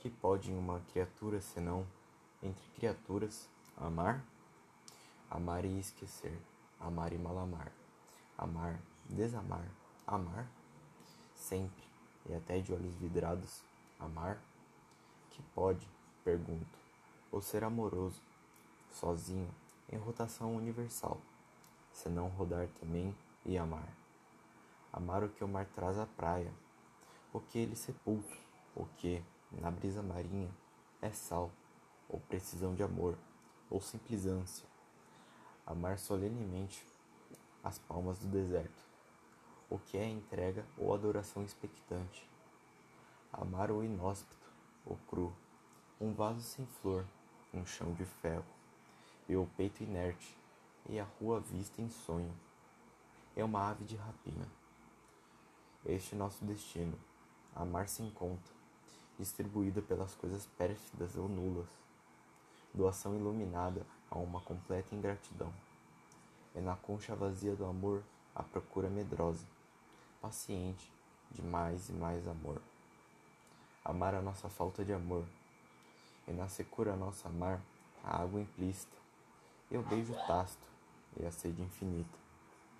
Que pode uma criatura senão, entre criaturas, amar? Amar e esquecer, amar e malamar, amar, desamar, amar? Sempre, e até de olhos vidrados, amar? Que pode, pergunto, ou ser amoroso, sozinho, em rotação universal, senão rodar também e amar? Amar o que o mar traz à praia, o que ele sepulta, o que, na brisa marinha, é sal, ou precisão de amor, ou simples ânsia. Amar solenemente as palmas do deserto, o que é entrega ou adoração expectante. Amar o inóspito, o cru, um vaso sem flor, um chão de ferro, e o peito inerte, e a rua vista em sonho. É uma ave de rapina. Este nosso destino, amar sem conta, distribuída pelas coisas pérfidas ou nulas, doação iluminada a uma completa ingratidão. É na concha vazia do amor a procura medrosa, paciente de mais e mais amor. Amar a nossa falta de amor, e na secura nossa amar a água implícita, e o beijo tácito e a sede infinita.